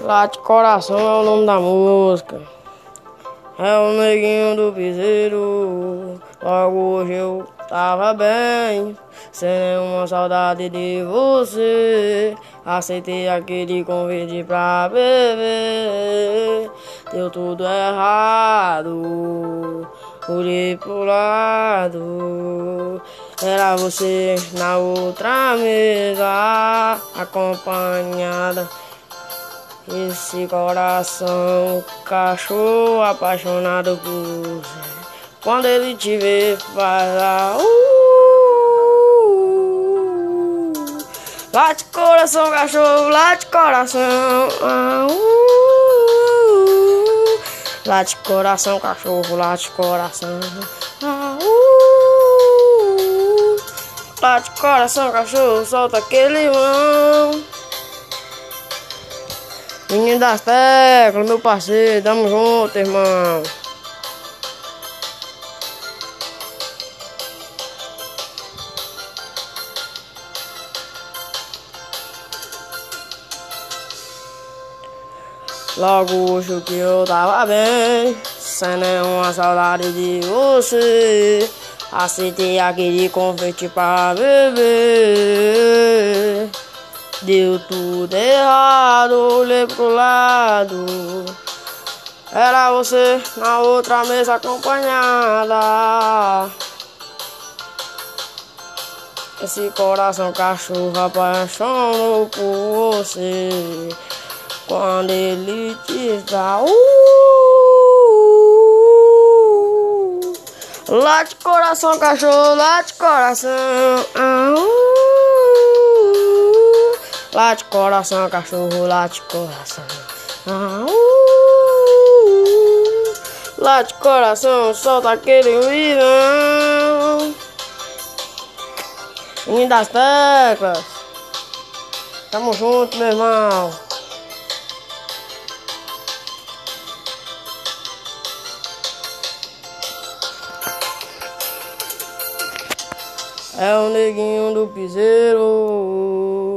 Late Coração é o nome da música. É o neguinho do piseiro. Logo hoje eu tava bem, sem nenhuma saudade de você. Aceitei aquele convite pra beber. Deu tudo errado. Olhei pro lado. Era você na outra mesa, acompanhada. Esse coração, cachorro apaixonado por você. Quando ele te vê, faz a uh, Late coração, cachorro, late coração. Ah, uh, late coração, cachorro, late coração. Ah, uh, late coração, cachorro, solta aquele mão. Menino das teclas, meu parceiro, tamo junto, irmão. Logo hoje que eu tava bem, sem nenhuma saudade de você. Aceitei aquele convite pra beber. Deu tudo errado, olhei pro lado. Era você na outra mesa acompanhada. Esse coração cachorro apaixonou por você. Quando ele te dá. Uh, late coração, cachorro, late coração. Ah, uh, Late coração, cachorro, late coração. Ah, uh, late coração, solta aquele vilão. Menino das teclas. Tamo junto, meu irmão. É o neguinho do piseiro.